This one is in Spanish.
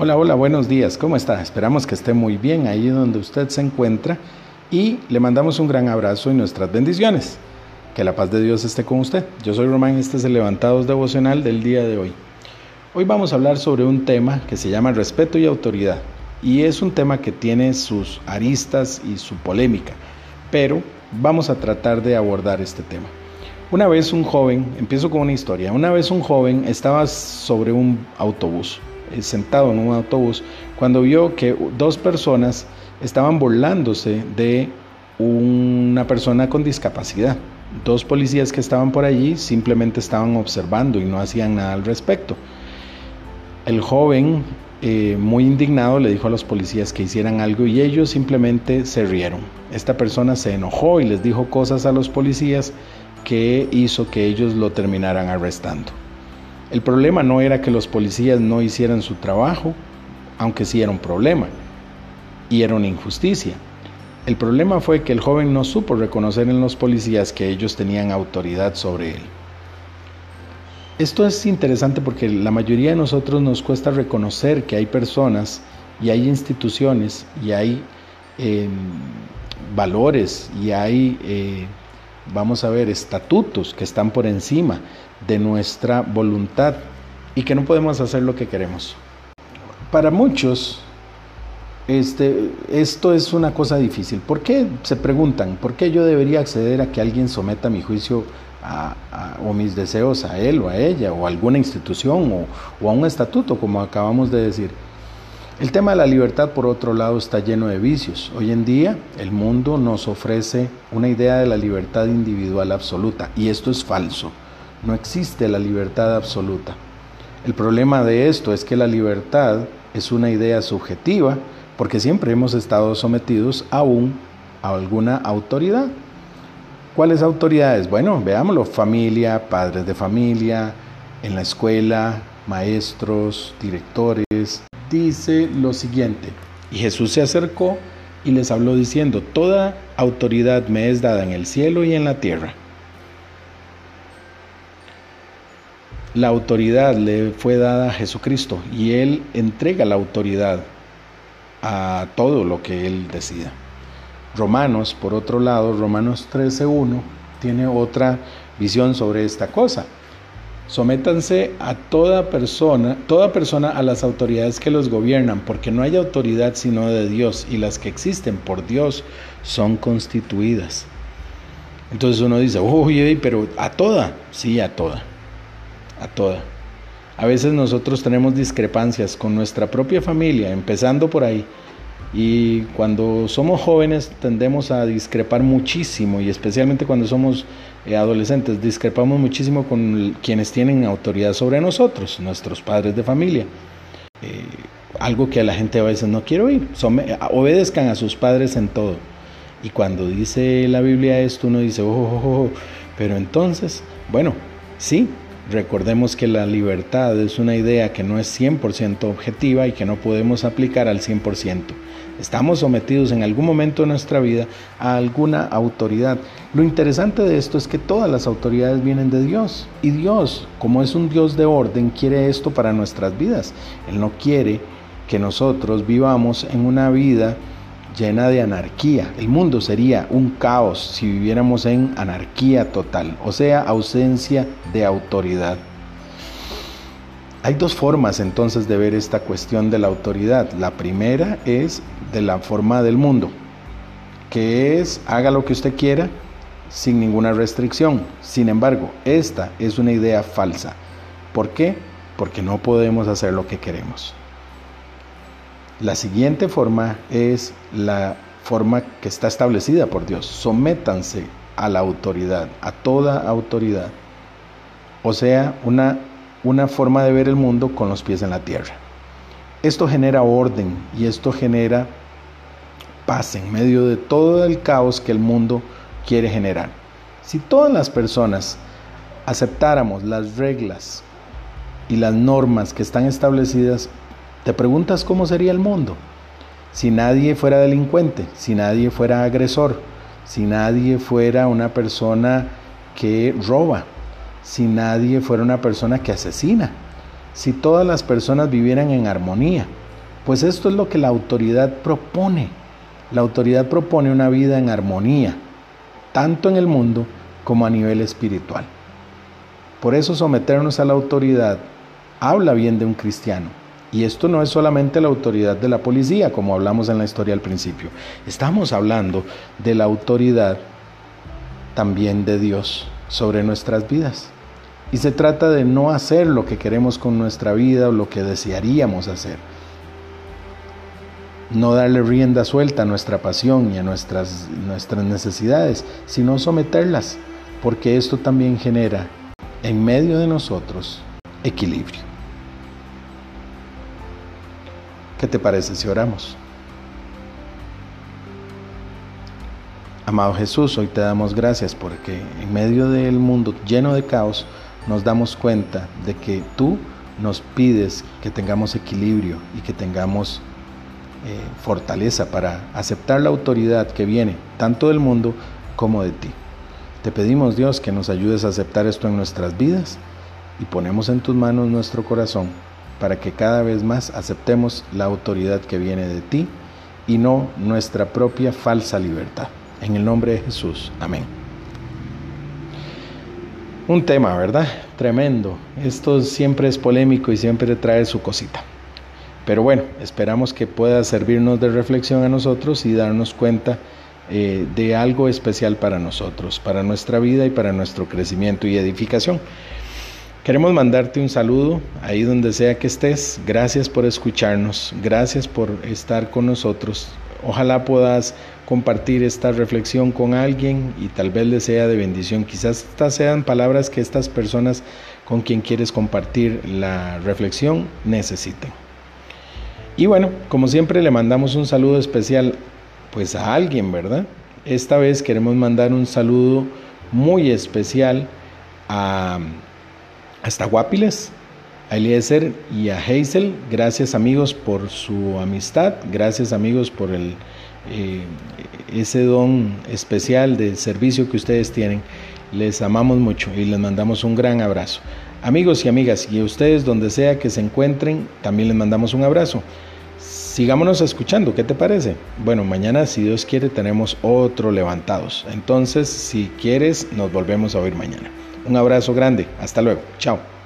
Hola, hola, buenos días. ¿Cómo está? Esperamos que esté muy bien ahí donde usted se encuentra y le mandamos un gran abrazo y nuestras bendiciones. Que la paz de Dios esté con usted. Yo soy Román, este es el Levantados Devocional del día de hoy. Hoy vamos a hablar sobre un tema que se llama respeto y autoridad. Y es un tema que tiene sus aristas y su polémica, pero vamos a tratar de abordar este tema. Una vez un joven, empiezo con una historia, una vez un joven estaba sobre un autobús sentado en un autobús cuando vio que dos personas estaban burlándose de una persona con discapacidad. Dos policías que estaban por allí simplemente estaban observando y no hacían nada al respecto. El joven, eh, muy indignado, le dijo a los policías que hicieran algo y ellos simplemente se rieron. Esta persona se enojó y les dijo cosas a los policías que hizo que ellos lo terminaran arrestando. El problema no era que los policías no hicieran su trabajo, aunque sí era un problema, y era una injusticia. El problema fue que el joven no supo reconocer en los policías que ellos tenían autoridad sobre él. Esto es interesante porque la mayoría de nosotros nos cuesta reconocer que hay personas y hay instituciones y hay em, valores y hay, eh, vamos a ver, estatutos que están por encima de nuestra voluntad y que no podemos hacer lo que queremos. Para muchos, este, esto es una cosa difícil. ¿Por qué se preguntan? ¿Por qué yo debería acceder a que alguien someta mi juicio o mis deseos a él o a ella o a alguna institución o, o a un estatuto, como acabamos de decir? El tema de la libertad, por otro lado, está lleno de vicios. Hoy en día el mundo nos ofrece una idea de la libertad individual absoluta y esto es falso. No existe la libertad absoluta. El problema de esto es que la libertad es una idea subjetiva porque siempre hemos estado sometidos aún a alguna autoridad. ¿Cuáles autoridades? Bueno, veámoslo, familia, padres de familia, en la escuela, maestros, directores. Dice lo siguiente, y Jesús se acercó y les habló diciendo, Toda autoridad me es dada en el cielo y en la tierra. La autoridad le fue dada a Jesucristo y Él entrega la autoridad a todo lo que Él decida. Romanos, por otro lado, Romanos 13.1 tiene otra visión sobre esta cosa. Sométanse a toda persona, toda persona a las autoridades que los gobiernan, porque no hay autoridad sino de Dios, y las que existen por Dios son constituidas. Entonces uno dice, oye, pero a toda, sí, a toda a toda. A veces nosotros tenemos discrepancias con nuestra propia familia, empezando por ahí. Y cuando somos jóvenes tendemos a discrepar muchísimo y especialmente cuando somos eh, adolescentes discrepamos muchísimo con quienes tienen autoridad sobre nosotros, nuestros padres de familia. Eh, algo que a la gente a veces no quiere oír. obedezcan a sus padres en todo. Y cuando dice la Biblia esto, uno dice, oh, oh, oh, oh". pero entonces, bueno, sí, Recordemos que la libertad es una idea que no es 100% objetiva y que no podemos aplicar al 100%. Estamos sometidos en algún momento de nuestra vida a alguna autoridad. Lo interesante de esto es que todas las autoridades vienen de Dios. Y Dios, como es un Dios de orden, quiere esto para nuestras vidas. Él no quiere que nosotros vivamos en una vida llena de anarquía. El mundo sería un caos si viviéramos en anarquía total, o sea, ausencia de autoridad. Hay dos formas entonces de ver esta cuestión de la autoridad. La primera es de la forma del mundo, que es haga lo que usted quiera sin ninguna restricción. Sin embargo, esta es una idea falsa. ¿Por qué? Porque no podemos hacer lo que queremos. La siguiente forma es la forma que está establecida por Dios. Sométanse a la autoridad, a toda autoridad. O sea, una, una forma de ver el mundo con los pies en la tierra. Esto genera orden y esto genera paz en medio de todo el caos que el mundo quiere generar. Si todas las personas aceptáramos las reglas y las normas que están establecidas ¿Te preguntas cómo sería el mundo? Si nadie fuera delincuente, si nadie fuera agresor, si nadie fuera una persona que roba, si nadie fuera una persona que asesina, si todas las personas vivieran en armonía, Pues esto es lo que la autoridad propone. La autoridad propone una vida en armonía, tanto en el mundo como a nivel espiritual. Por eso someternos a la autoridad habla bien de un cristiano. Y esto no es solamente la autoridad de la policía, como hablamos en la historia al principio. Estamos hablando de la autoridad también de Dios sobre nuestras vidas. Y se trata de no hacer lo que queremos con nuestra vida o lo que desearíamos hacer. No darle rienda suelta a nuestra pasión y a nuestras, nuestras necesidades, sino someterlas, porque esto también genera en medio de nosotros equilibrio. ¿Qué te parece si oramos? Amado Jesús, hoy te damos gracias porque en medio del mundo lleno de caos nos damos cuenta de que tú nos pides que tengamos equilibrio y que tengamos eh, fortaleza para aceptar la autoridad que viene tanto del mundo como de ti. Te pedimos Dios que nos ayudes a aceptar esto en nuestras vidas y ponemos en tus manos nuestro corazón para que cada vez más aceptemos la autoridad que viene de ti y no nuestra propia falsa libertad. En el nombre de Jesús. Amén. Un tema, ¿verdad? Tremendo. Esto siempre es polémico y siempre trae su cosita. Pero bueno, esperamos que pueda servirnos de reflexión a nosotros y darnos cuenta eh, de algo especial para nosotros, para nuestra vida y para nuestro crecimiento y edificación. Queremos mandarte un saludo ahí donde sea que estés. Gracias por escucharnos, gracias por estar con nosotros. Ojalá puedas compartir esta reflexión con alguien y tal vez le sea de bendición. Quizás estas sean palabras que estas personas con quien quieres compartir la reflexión necesiten. Y bueno, como siempre le mandamos un saludo especial pues a alguien, ¿verdad? Esta vez queremos mandar un saludo muy especial a hasta Guapiles, a Eliezer y a Hazel. Gracias amigos por su amistad, gracias amigos por eh, ese don especial de servicio que ustedes tienen. Les amamos mucho y les mandamos un gran abrazo. Amigos y amigas, y a ustedes donde sea que se encuentren, también les mandamos un abrazo. Sigámonos escuchando, ¿qué te parece? Bueno, mañana, si Dios quiere, tenemos otro levantados. Entonces, si quieres, nos volvemos a oír mañana. Un abrazo grande. Hasta luego. Chao.